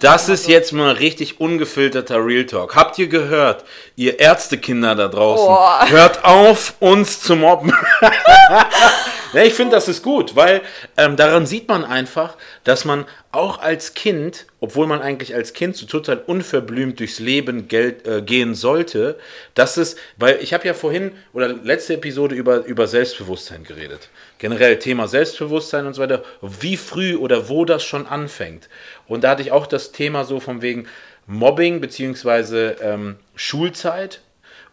das ist so- jetzt mal richtig ungefilterter Real Talk. Habt ihr gehört, ihr Ärztekinder da draußen? Boah. Hört auf, uns zu mobben. (laughs) ja, ich finde, das ist gut, weil ähm, daran sieht man einfach, dass man auch als Kind, obwohl man eigentlich als Kind so total unverblümt durchs Leben gel- äh, gehen sollte, dass es, weil ich habe ja vorhin oder letzte Episode über, über Selbstbewusstsein geredet. Generell Thema Selbstbewusstsein und so weiter, wie früh oder wo das schon anfängt. Und da hatte ich auch das Thema so von wegen Mobbing beziehungsweise ähm, Schulzeit.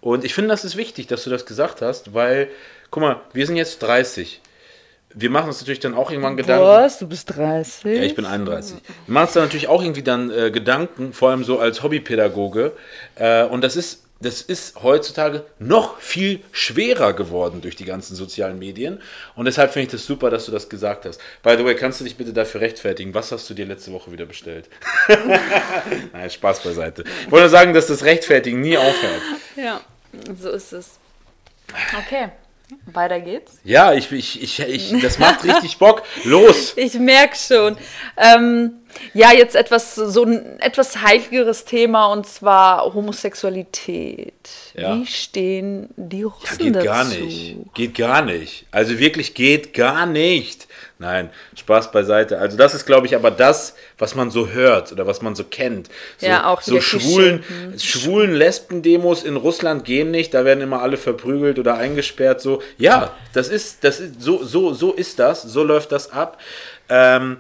Und ich finde, das ist wichtig, dass du das gesagt hast, weil, guck mal, wir sind jetzt 30. Wir machen uns natürlich dann auch irgendwann Gedanken. Was? Du bist 30? Ja, ich bin 31. Wir machen uns dann natürlich auch irgendwie dann äh, Gedanken, vor allem so als Hobbypädagoge. Äh, und das ist, das ist heutzutage noch viel schwerer geworden durch die ganzen sozialen Medien. Und deshalb finde ich das super, dass du das gesagt hast. By the way, kannst du dich bitte dafür rechtfertigen? Was hast du dir letzte Woche wieder bestellt? (laughs) Nein, Spaß beiseite. Ich wollte nur sagen, dass das Rechtfertigen nie aufhört. Ja, so ist es. Okay, weiter geht's. Ja, ich, ich, ich, ich, das macht richtig Bock. Los! (laughs) Ich merke schon. Ähm, ja, jetzt etwas so ein etwas heiligeres Thema und zwar Homosexualität. Ja. Wie stehen die Ja, Russen geht dazu? gar nicht. Geht gar nicht. Also wirklich geht gar nicht. Nein, Spaß beiseite. Also das ist, glaube ich, aber das, was man so hört oder was man so kennt. So, Ja, auch so schwulen, schwulen Lesben-Demos in Russland gehen nicht. Da werden immer alle verprügelt oder eingesperrt. So, ja, das ist, das ist so, so, so ist das. So läuft das ab. Ähm,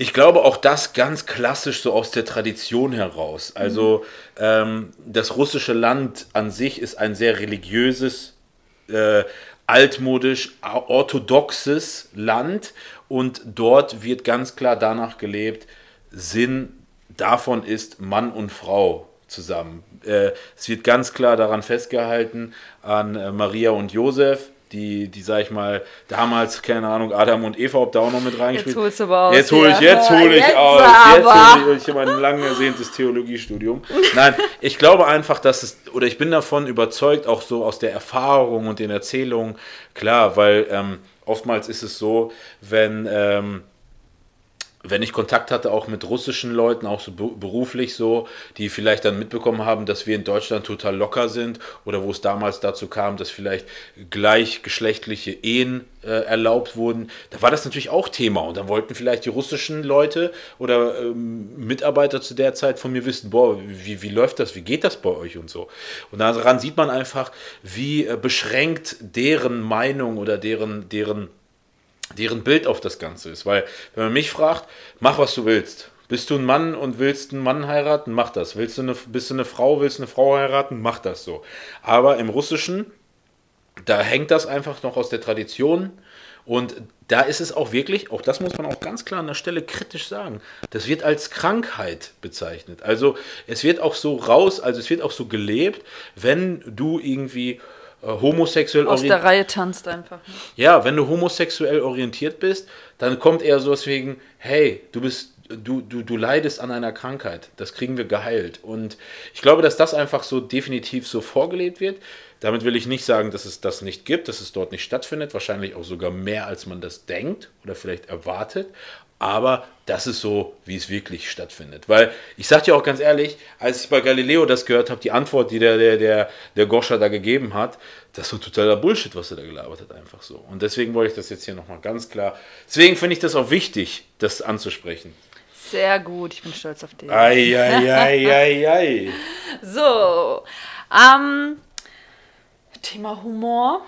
ich glaube auch das ganz klassisch so aus der Tradition heraus. Also ähm, das russische Land an sich ist ein sehr religiöses, äh, altmodisch, orthodoxes Land und dort wird ganz klar danach gelebt, Sinn davon ist Mann und Frau zusammen. Äh, es wird ganz klar daran festgehalten, an äh, Maria und Josef, die, die, sag ich mal, damals, keine Ahnung, Adam und Eva, ob da auch noch mit reingespielt. Jetzt holst du aber aus. Jetzt hole ich, jetzt hole ich Jetzt aus. aber. Jetzt hole ich, ich habe ein lang ersehntes Theologiestudium. Nein, ich glaube einfach, dass es, oder ich bin davon überzeugt, auch so aus der Erfahrung und den Erzählungen, klar, weil ähm, oftmals ist es so, wenn, ähm, wenn ich Kontakt hatte auch mit russischen Leuten, auch so be- beruflich so, die vielleicht dann mitbekommen haben, dass wir in Deutschland total locker sind oder wo es damals dazu kam, dass vielleicht gleichgeschlechtliche Ehen äh, erlaubt wurden, da war das natürlich auch Thema und dann wollten vielleicht die russischen Leute oder ähm, Mitarbeiter zu der Zeit von mir wissen, boah, wie, wie läuft das, wie geht das bei euch und so. Und daran sieht man einfach, wie äh, beschränkt deren Meinung oder deren, deren deren Bild auf das Ganze ist. Weil, wenn man mich fragt, mach was du willst. Bist du ein Mann und willst einen Mann heiraten, mach das. Willst du eine, bist du eine Frau, willst eine Frau heiraten, mach das so. Aber im Russischen, da hängt das einfach noch aus der Tradition. Und da ist es auch wirklich, auch das muss man auch ganz klar an der Stelle kritisch sagen, das wird als Krankheit bezeichnet. Also es wird auch so raus, also es wird auch so gelebt, wenn du irgendwie äh, homosexuell Aus der Reihe tanzt einfach. ja, wenn du homosexuell orientiert bist, dann kommt eher sowas wegen, hey, du bist, du, du, du leidest an einer Krankheit. Das kriegen wir geheilt. Und ich glaube, dass das einfach so definitiv so vorgelebt wird. Damit will ich nicht sagen, dass es das nicht gibt, dass es dort nicht stattfindet. Wahrscheinlich auch sogar mehr, als man das denkt oder vielleicht erwartet. Aber das ist so, wie es wirklich stattfindet. Weil ich sag dir auch ganz ehrlich, als ich bei Galileo das gehört habe, die Antwort, die der, der, der, der Goscha da gegeben hat, das war totaler Bullshit, was er da gelabert hat, einfach so. Und deswegen wollte ich das jetzt hier nochmal ganz klar. Deswegen finde ich das auch wichtig, das anzusprechen. Sehr gut, ich bin stolz auf dich. Eieieiei. (laughs) So, ähm, Thema Humor.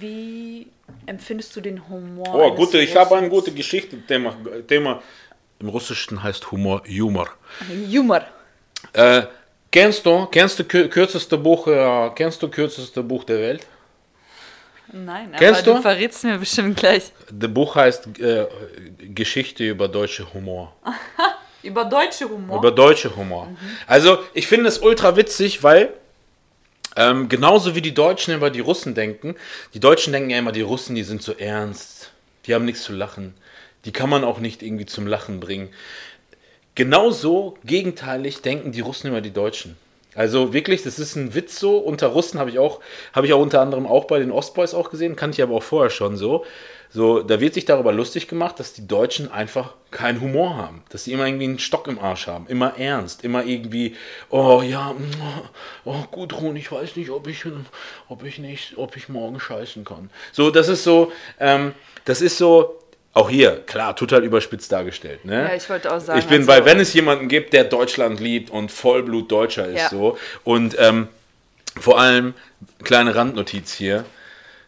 Wie empfindest du den Humor? Oh, gute, ich habe eine gute Geschichte. Thema, Thema. Im Russischen heißt Humor Humor. Humor. Äh, kennst du, kennst du kür- kürzeste Buch, äh, kennst du kürzeste Buch der Welt? Nein, Kennst aber du du? verrätst mir bestimmt gleich. Das Buch heißt äh, Geschichte über deutsche Humor. (laughs) Über deutsche Humor. Über deutsche Humor. Also, ich finde es ultra witzig, weil ähm, genauso wie die Deutschen über die Russen denken, die Deutschen denken ja immer, die Russen, die sind so ernst, die haben nichts zu lachen, die kann man auch nicht irgendwie zum Lachen bringen. Genauso gegenteilig denken die Russen über die Deutschen. Also wirklich, das ist ein Witz so. Unter Russen habe ich auch, habe ich auch unter anderem auch bei den Ostboys auch gesehen, kannte ich aber auch vorher schon so. So, da wird sich darüber lustig gemacht, dass die Deutschen einfach keinen Humor haben. Dass sie immer irgendwie einen Stock im Arsch haben. Immer ernst. Immer irgendwie, oh ja, oh Gudrun, ich weiß nicht, ob ich, ob ich nicht, ob ich morgen scheißen kann. So, das ist so, ähm, das ist so, auch hier, klar, total überspitzt dargestellt. Ne? Ja, ich wollte auch sagen, Ich bin, also- weil wenn es jemanden gibt, der Deutschland liebt und Vollblut Deutscher ist Ja. so. Und ähm, vor allem, kleine Randnotiz hier,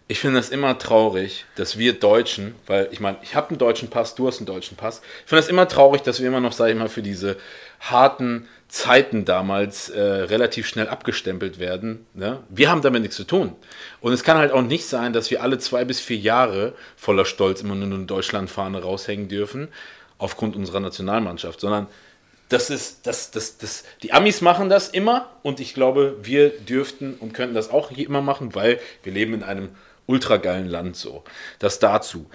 ich finde das immer traurig, dass wir Deutschen, weil ich meine, ich habe einen deutschen Pass, du hast einen deutschen Pass. Ich finde das immer traurig, dass wir immer noch, sage ich mal, für diese harten Zeiten damals äh, relativ schnell abgestempelt werden. Ne? Wir haben damit nichts zu tun. Und es kann halt auch nicht sein, dass wir alle zwei bis vier Jahre voller Stolz immer nur eine Deutschlandfahne raushängen dürfen, aufgrund unserer Nationalmannschaft, sondern das ist, das, das, das, die Amis machen das immer und ich glaube, wir dürften und könnten das auch immer machen, weil wir leben in einem ultra geilen Land so. Das dazu.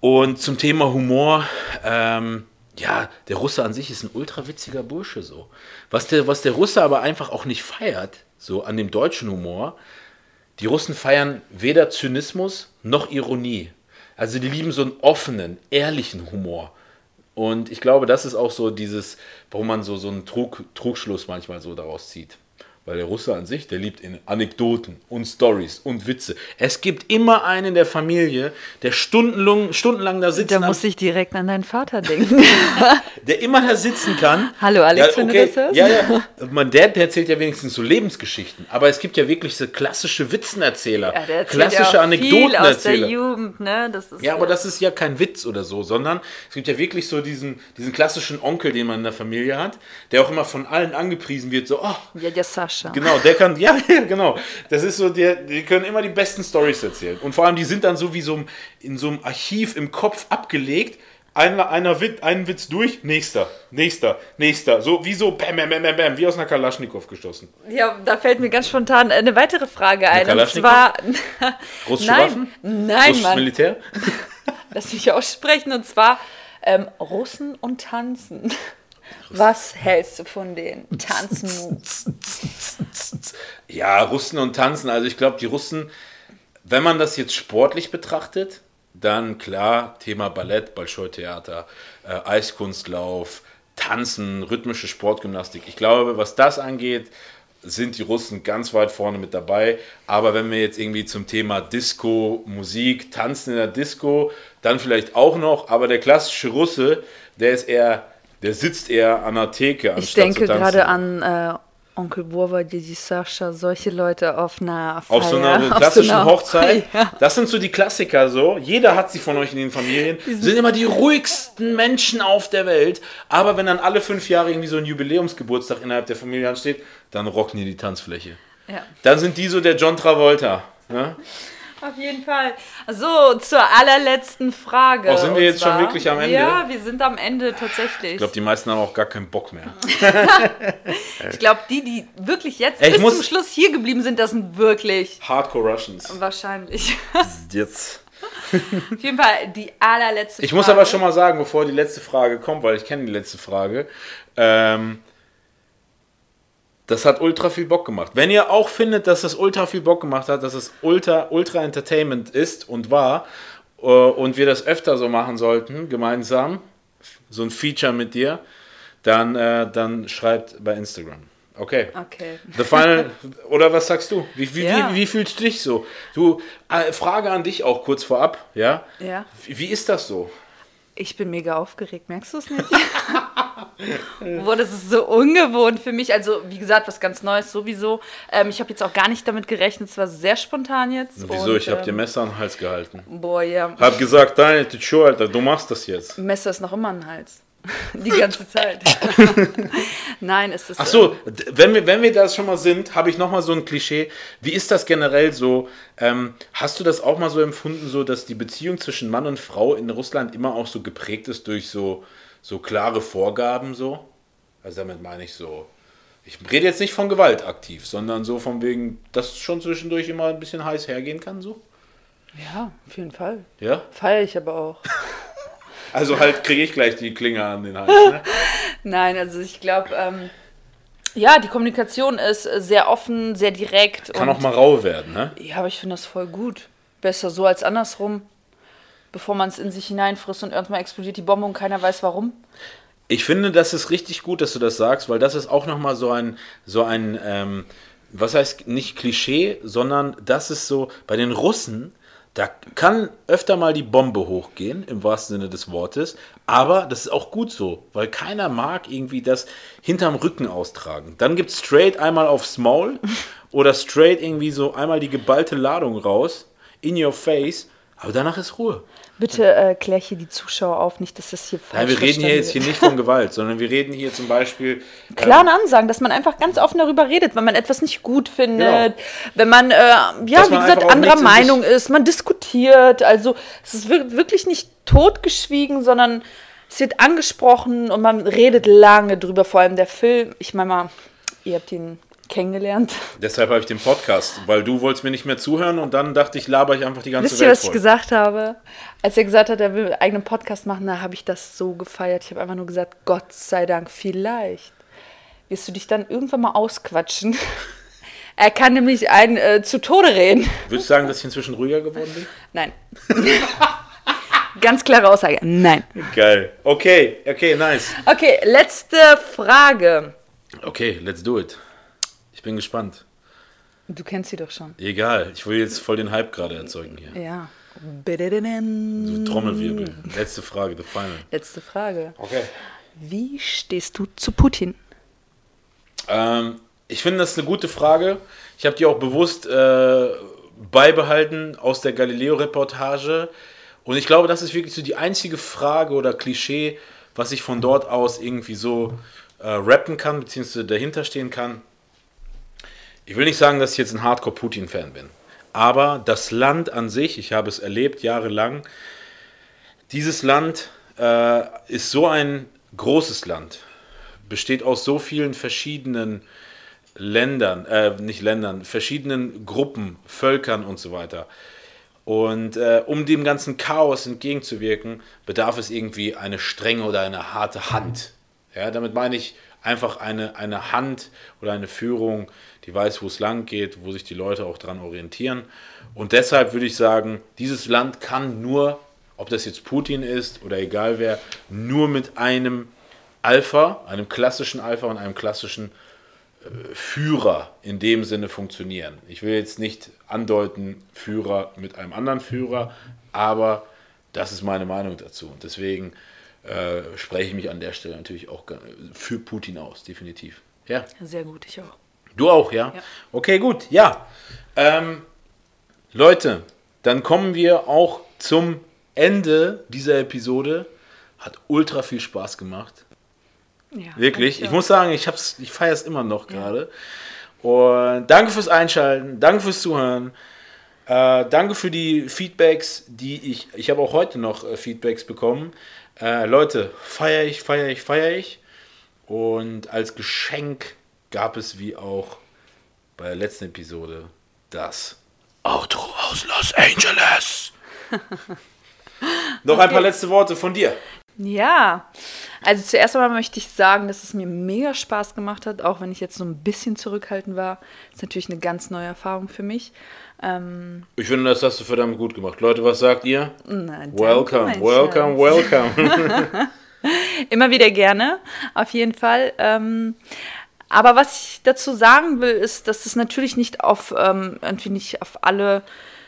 Und zum Thema Humor, ähm, ja, der Russe an sich ist ein ultra witziger Bursche so. Was der, was der Russe aber einfach auch nicht feiert, so an dem deutschen Humor, die Russen feiern weder Zynismus noch Ironie. Also die lieben so einen offenen, ehrlichen Humor. Und ich glaube, das ist auch so dieses, warum man so, so einen Trug, Trugschluss manchmal so daraus zieht. Weil der Russe an sich, der liebt in Anekdoten und Stories und Witze. Es gibt immer einen in der Familie, der stundenlang, stundenlang da sitzt, Da muss ich direkt an deinen Vater (laughs) denken. der immer da sitzen kann. Hallo, Alex, wenn du das hörst. Ja, ja. Man, der, der erzählt ja wenigstens so Lebensgeschichten. Aber es gibt ja wirklich so klassische Witzenerzähler, Ja, der klassische ja viel aus der Anekdotenerzähler. Jugend, ne? Das ist Ja, aber das ist ja kein Witz oder so, sondern es gibt ja wirklich so diesen, diesen klassischen Onkel, den man in der Familie hat, der auch immer von allen angepriesen wird, so, oh, ja, der Sascha. Genau, der kann, ja, (laughs) genau. Das ist so, der, die können immer die besten Stories erzählen. Und vor allem, die sind dann so wie so in so einem Archiv im Kopf abgelegt. Einer, einer Witz, einen Witz durch, nächster, nächster, nächster. So wie so bam, bam, bam, bam, wie aus einer Kalaschnikow geschossen. Ja, da fällt mir ganz spontan eine weitere Frage ein. Und Kalaschnikow? zwar. (laughs) Russische nein, Waffen? nein, Russisches Mann. Militär? (laughs) Lass mich aussprechen. Und zwar ähm, Russen und Tanzen. Was hältst du von den Tanzmoves? (laughs) Ja, Russen und Tanzen. Also ich glaube, die Russen, wenn man das jetzt sportlich betrachtet, dann klar, Thema Ballett, Bolschoi-Theater, äh, Eiskunstlauf, Tanzen, rhythmische Sportgymnastik. Ich glaube, was das angeht, sind die Russen ganz weit vorne mit dabei. Aber wenn wir jetzt irgendwie zum Thema Disco, Musik, Tanzen in der Disco, dann vielleicht auch noch. Aber der klassische Russe, der ist eher, der sitzt eher an der Theke. Ich anstatt denke zu tanzen. gerade an äh, Onkel Burwa, Didi Sascha, solche Leute auf einer Feier. Auf so einer (laughs) auf so klassischen einer- Hochzeit. Ja. Das sind so die Klassiker so. Jeder hat sie von euch in den Familien. Sind immer die ruhigsten Menschen auf der Welt. Aber wenn dann alle fünf Jahre irgendwie so ein Jubiläumsgeburtstag innerhalb der Familie ansteht, dann rocken die die Tanzfläche. Ja. Dann sind die so der John Travolta. Ne? Auf jeden Fall. So, zur allerletzten Frage. Oh, sind wir jetzt schon wirklich am Ende? Ja, wir sind am Ende tatsächlich. Ich glaube, die meisten haben auch gar keinen Bock mehr. (laughs) Ich glaube, die, die wirklich jetzt Ey, bis zum Schluss hier geblieben sind, das sind wirklich Hardcore Russians. wahrscheinlich. (laughs) Jetzt. Auf jeden Fall die allerletzte Ich muss Frage. aber schon mal sagen, bevor die letzte Frage kommt, weil ich kenne die letzte Frage. Ähm, das hat ultra viel Bock gemacht. Wenn ihr auch findet, dass das ultra viel Bock gemacht hat, dass es ultra, ultra Entertainment ist und war äh, und wir das öfter so machen sollten, gemeinsam, so ein Feature mit dir, dann, äh, dann schreibt bei Instagram. Okay. Okay. The Final, oder was sagst du? Wie, wie, Ja. wie, wie fühlst du dich so? Du, äh, Frage an dich auch kurz vorab, ja? Ja. Wie, wie ist das so? Ich bin mega aufgeregt, merkst du es nicht? (laughs) Boah, das ist so ungewohnt für mich. Also, wie gesagt, was ganz Neues sowieso. Ähm, ich habe jetzt auch gar nicht damit gerechnet. Es war sehr spontan jetzt. Wieso? Und, ich habe dir ähm, Messer an den Hals gehalten. Boah, ja. Hab gesagt, deine Tschur, Alter, du machst das jetzt. Messer ist noch immer ein Hals. (laughs) Die ganze Zeit. (laughs) Nein, es ist. Ach so, wenn wir, wenn wir da schon mal sind, habe ich noch mal so ein Klischee. Wie ist das generell so? Ähm, hast du das auch mal so empfunden, so dass die Beziehung zwischen Mann und Frau in Russland immer auch so geprägt ist durch so, so klare Vorgaben so? Also damit meine ich so. Ich rede jetzt nicht von Gewalt aktiv, sondern so von wegen, dass es schon zwischendurch immer ein bisschen heiß hergehen kann, so? Ja, auf jeden Fall. Ja? Feiere ich aber auch. (laughs) Also halt kriege ich gleich die Klinge an den Hals, ne? (laughs) Nein, also ich glaube, ähm, ja, die Kommunikation ist sehr offen, sehr direkt. Kann auch mal rau werden, ne? Ja, aber ich finde das voll gut. Besser so als andersrum. Bevor man es in sich hineinfrisst und irgendwann explodiert die Bombe und keiner weiß warum. Ich finde, das ist richtig gut, dass du das sagst, weil das ist auch nochmal so ein, so ein, ähm, was heißt nicht Klischee, sondern das ist so, bei den Russen, da kann öfter mal die Bombe hochgehen, im wahrsten Sinne des Wortes, aber das ist auch gut so, weil keiner mag irgendwie das hinterm Rücken austragen. Dann gibt es straight einmal aufs (laughs) Maul oder straight irgendwie so einmal die geballte Ladung raus, in your face, aber danach ist Ruhe. Bitte äh, klär hier die Zuschauer auf, nicht, dass das hier falsch Nein, wir reden hier jetzt hier nicht von Gewalt, sondern wir reden hier zum Beispiel. (laughs) ähm, Klare Ansagen, dass man einfach ganz offen darüber redet, wenn man etwas nicht gut findet, Genau. wenn man, äh, ja, Dass wie man gesagt, anderer Meinung ist, man diskutiert. Also es ist wir- wirklich nicht totgeschwiegen, sondern es wird angesprochen und man redet lange drüber. Vor allem der Film, ich meine mal, ihr habt ihn kennengelernt. Deshalb habe ich den Podcast, weil du wolltest mir nicht mehr zuhören und dann dachte ich, laber ich einfach die ganze Wisst ihr, Welt was ich gesagt habe? Als er gesagt hat, er will einen eigenen Podcast machen, da habe ich das so gefeiert. Ich habe einfach nur gesagt, Gott sei Dank, vielleicht wirst du dich dann irgendwann mal ausquatschen. (laughs) er kann nämlich einen äh, zu Tode reden. Würdest du sagen, dass ich inzwischen ruhiger geworden bin? Nein. (laughs) Ganz klare Aussage. Nein. Geil. Okay, okay, nice. Okay, letzte Frage. Okay, let's do it. Ich bin gespannt. Du kennst sie doch schon. Egal, ich will jetzt voll den Hype gerade erzeugen hier. Ja. So Trommelwirbel. Letzte Frage, the final. Letzte Frage. Okay. Wie stehst du zu Putin? Ähm, ich finde, das ist eine gute Frage. Ich habe die auch bewusst äh, beibehalten aus der Galileo-Reportage. Und ich glaube, das ist wirklich so die einzige Frage oder Klischee, was ich von dort aus irgendwie so äh, rappen kann, beziehungsweise dahinter stehen kann. Ich will nicht sagen, dass ich jetzt ein Hardcore-Putin-Fan bin. Aber das Land an sich, ich habe es erlebt jahrelang, dieses Land äh, ist so ein großes Land, besteht aus so vielen verschiedenen Ländern, äh, nicht Ländern, verschiedenen Gruppen, Völkern und so weiter. Und äh, um dem ganzen Chaos entgegenzuwirken, bedarf es irgendwie eine strenge oder eine harte Hand. Ja, damit meine ich einfach eine, eine Hand oder eine Führung, die weiß, wo es lang geht, wo sich die Leute auch dran orientieren. Und deshalb würde ich sagen, dieses Land kann nur, ob das jetzt Putin ist oder egal wer, nur mit einem Alpha, einem klassischen Alpha und einem klassischen äh, Führer in dem Sinne funktionieren. Ich will jetzt nicht andeuten, Führer mit einem anderen Führer, aber das ist meine Meinung dazu. Und deswegen äh, spreche ich mich an der Stelle natürlich auch für Putin aus, definitiv. Ja. Sehr gut, ich auch. Du auch, ja? ja. Okay, gut, ja. Ähm, Leute, dann kommen wir auch zum Ende dieser Episode. Hat ultra viel Spaß gemacht. Ja, Wirklich. Ich muss sagen, ich, ich feiere es immer noch gerade. Ja. Und danke fürs Einschalten, danke fürs Zuhören. Äh, danke für die Feedbacks, die ich. Ich habe auch heute noch äh, Feedbacks bekommen. Äh, Leute, feiere ich, feiere ich, feiere ich. Und als Geschenk gab es wie auch bei der letzten Episode das Outro aus Los Angeles. (laughs) Noch okay. ein paar letzte Worte von dir. Ja, also zuerst einmal möchte ich sagen, dass es mir mega Spaß gemacht hat, auch wenn ich jetzt so ein bisschen zurückhaltend war. Das ist natürlich eine ganz neue Erfahrung für mich. Ähm ich finde, das hast du verdammt gut gemacht. Leute, was sagt ihr? Na, welcome, welcome, welcome. (laughs) Immer wieder gerne, auf jeden Fall. Ähm, aber was ich dazu sagen will, ist, dass es natürlich nicht auf ähm, irgendwie nicht auf alle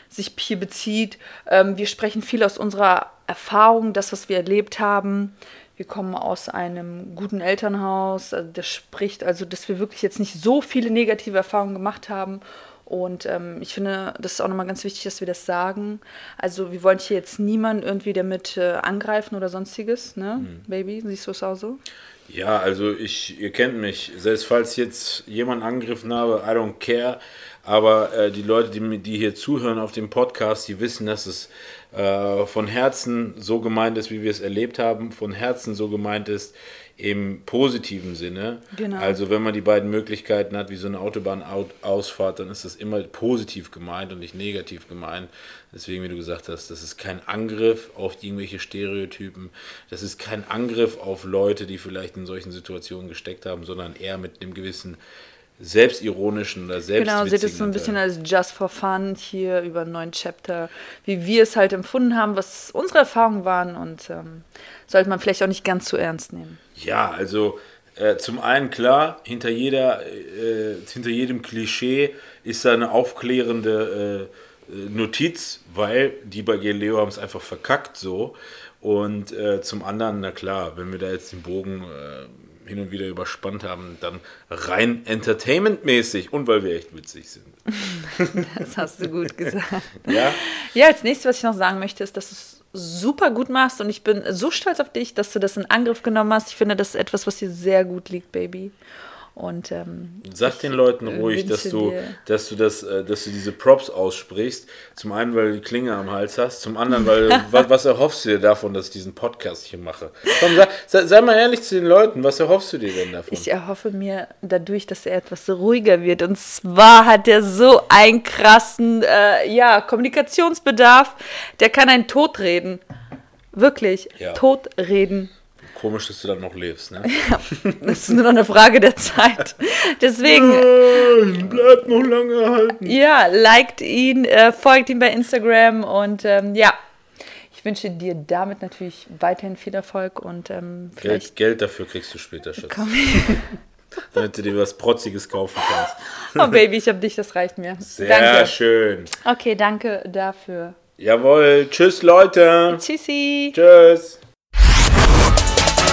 sich hier bezieht. Ähm, wir sprechen viel aus unserer Erfahrung, das, was wir erlebt haben. Wir kommen aus einem guten Elternhaus. Also das spricht also, dass wir wirklich jetzt nicht so viele negative Erfahrungen gemacht haben und ähm, ich finde, das ist auch nochmal ganz wichtig, dass wir das sagen. Also wir wollen hier jetzt niemanden irgendwie damit äh, angreifen oder sonstiges, ne? Mhm. Baby, siehst du es auch so? Ja, also ich, ihr kennt mich. Selbst falls jetzt jemand angegriffen habe, I don't care. Aber äh, die Leute, die, die hier zuhören auf dem Podcast, die wissen, dass es äh, von Herzen so gemeint ist, wie wir es erlebt haben, von Herzen so gemeint ist, im positiven Sinne. Genau. Also wenn man die beiden Möglichkeiten hat, wie so eine Autobahnausfahrt, dann ist das immer positiv gemeint und nicht negativ gemeint. Deswegen, wie du gesagt hast, das ist kein Angriff auf irgendwelche Stereotypen, das ist kein Angriff auf Leute, die vielleicht in solchen Situationen gesteckt haben, sondern eher mit einem gewissen selbstironischen oder selbst Genau, seht es so ein bisschen als Just for Fun hier über einen neuen Chapter, wie wir es halt empfunden haben, was unsere Erfahrungen waren und ähm, sollte man vielleicht auch nicht ganz zu ernst nehmen. Ja, also äh, zum einen klar, hinter jeder, äh, hinter jedem Klischee ist da eine aufklärende äh, Notiz, weil die bei Galileo haben es einfach verkackt so. Und äh, zum anderen, na klar, wenn wir da jetzt den Bogen äh, hin und wieder überspannt haben, dann rein entertainmentmäßig und weil wir echt witzig sind. (laughs) das hast du gut gesagt. ja? ja, als nächstes, was ich noch sagen möchte, ist, dass es super gut machst und ich bin so stolz auf dich, dass du das in Angriff genommen hast. Ich finde, das ist etwas, was dir sehr gut liegt, Baby. Und ähm, sag den Leuten ruhig, dass du, dass du das, äh, dass du diese Props aussprichst. Zum einen, weil du die Klinge am Hals hast, zum anderen, weil (laughs) was, was, erhoffst du dir davon, dass ich diesen Podcast hier mache? Komm, sei, sei, mal ehrlich zu den Leuten, was erhoffst du dir denn davon? Ich erhoffe mir dadurch, dass er etwas ruhiger wird. Und zwar hat er so einen krassen äh, ja, Kommunikationsbedarf, der kann einen Tod reden. Wirklich, ja. Tod reden. Komisch, dass du dann noch lebst, ne? (laughs) Ja, das ist nur noch eine Frage der Zeit. Deswegen. Nein, bleibt noch lange erhalten. Ja, liked ihn, äh, folgt ihm bei Instagram und ähm, ja. Ich wünsche dir damit natürlich weiterhin viel Erfolg und ähm, Geld, Geld dafür kriegst du später, Schatz. (laughs) Damit du dir was Protziges kaufen kannst. Oh Baby, ich hab dich, das reicht mir. Sehr danke. schön. Okay, danke dafür. Jawohl. Tschüss, Leute. Tschüssi. Tschüss.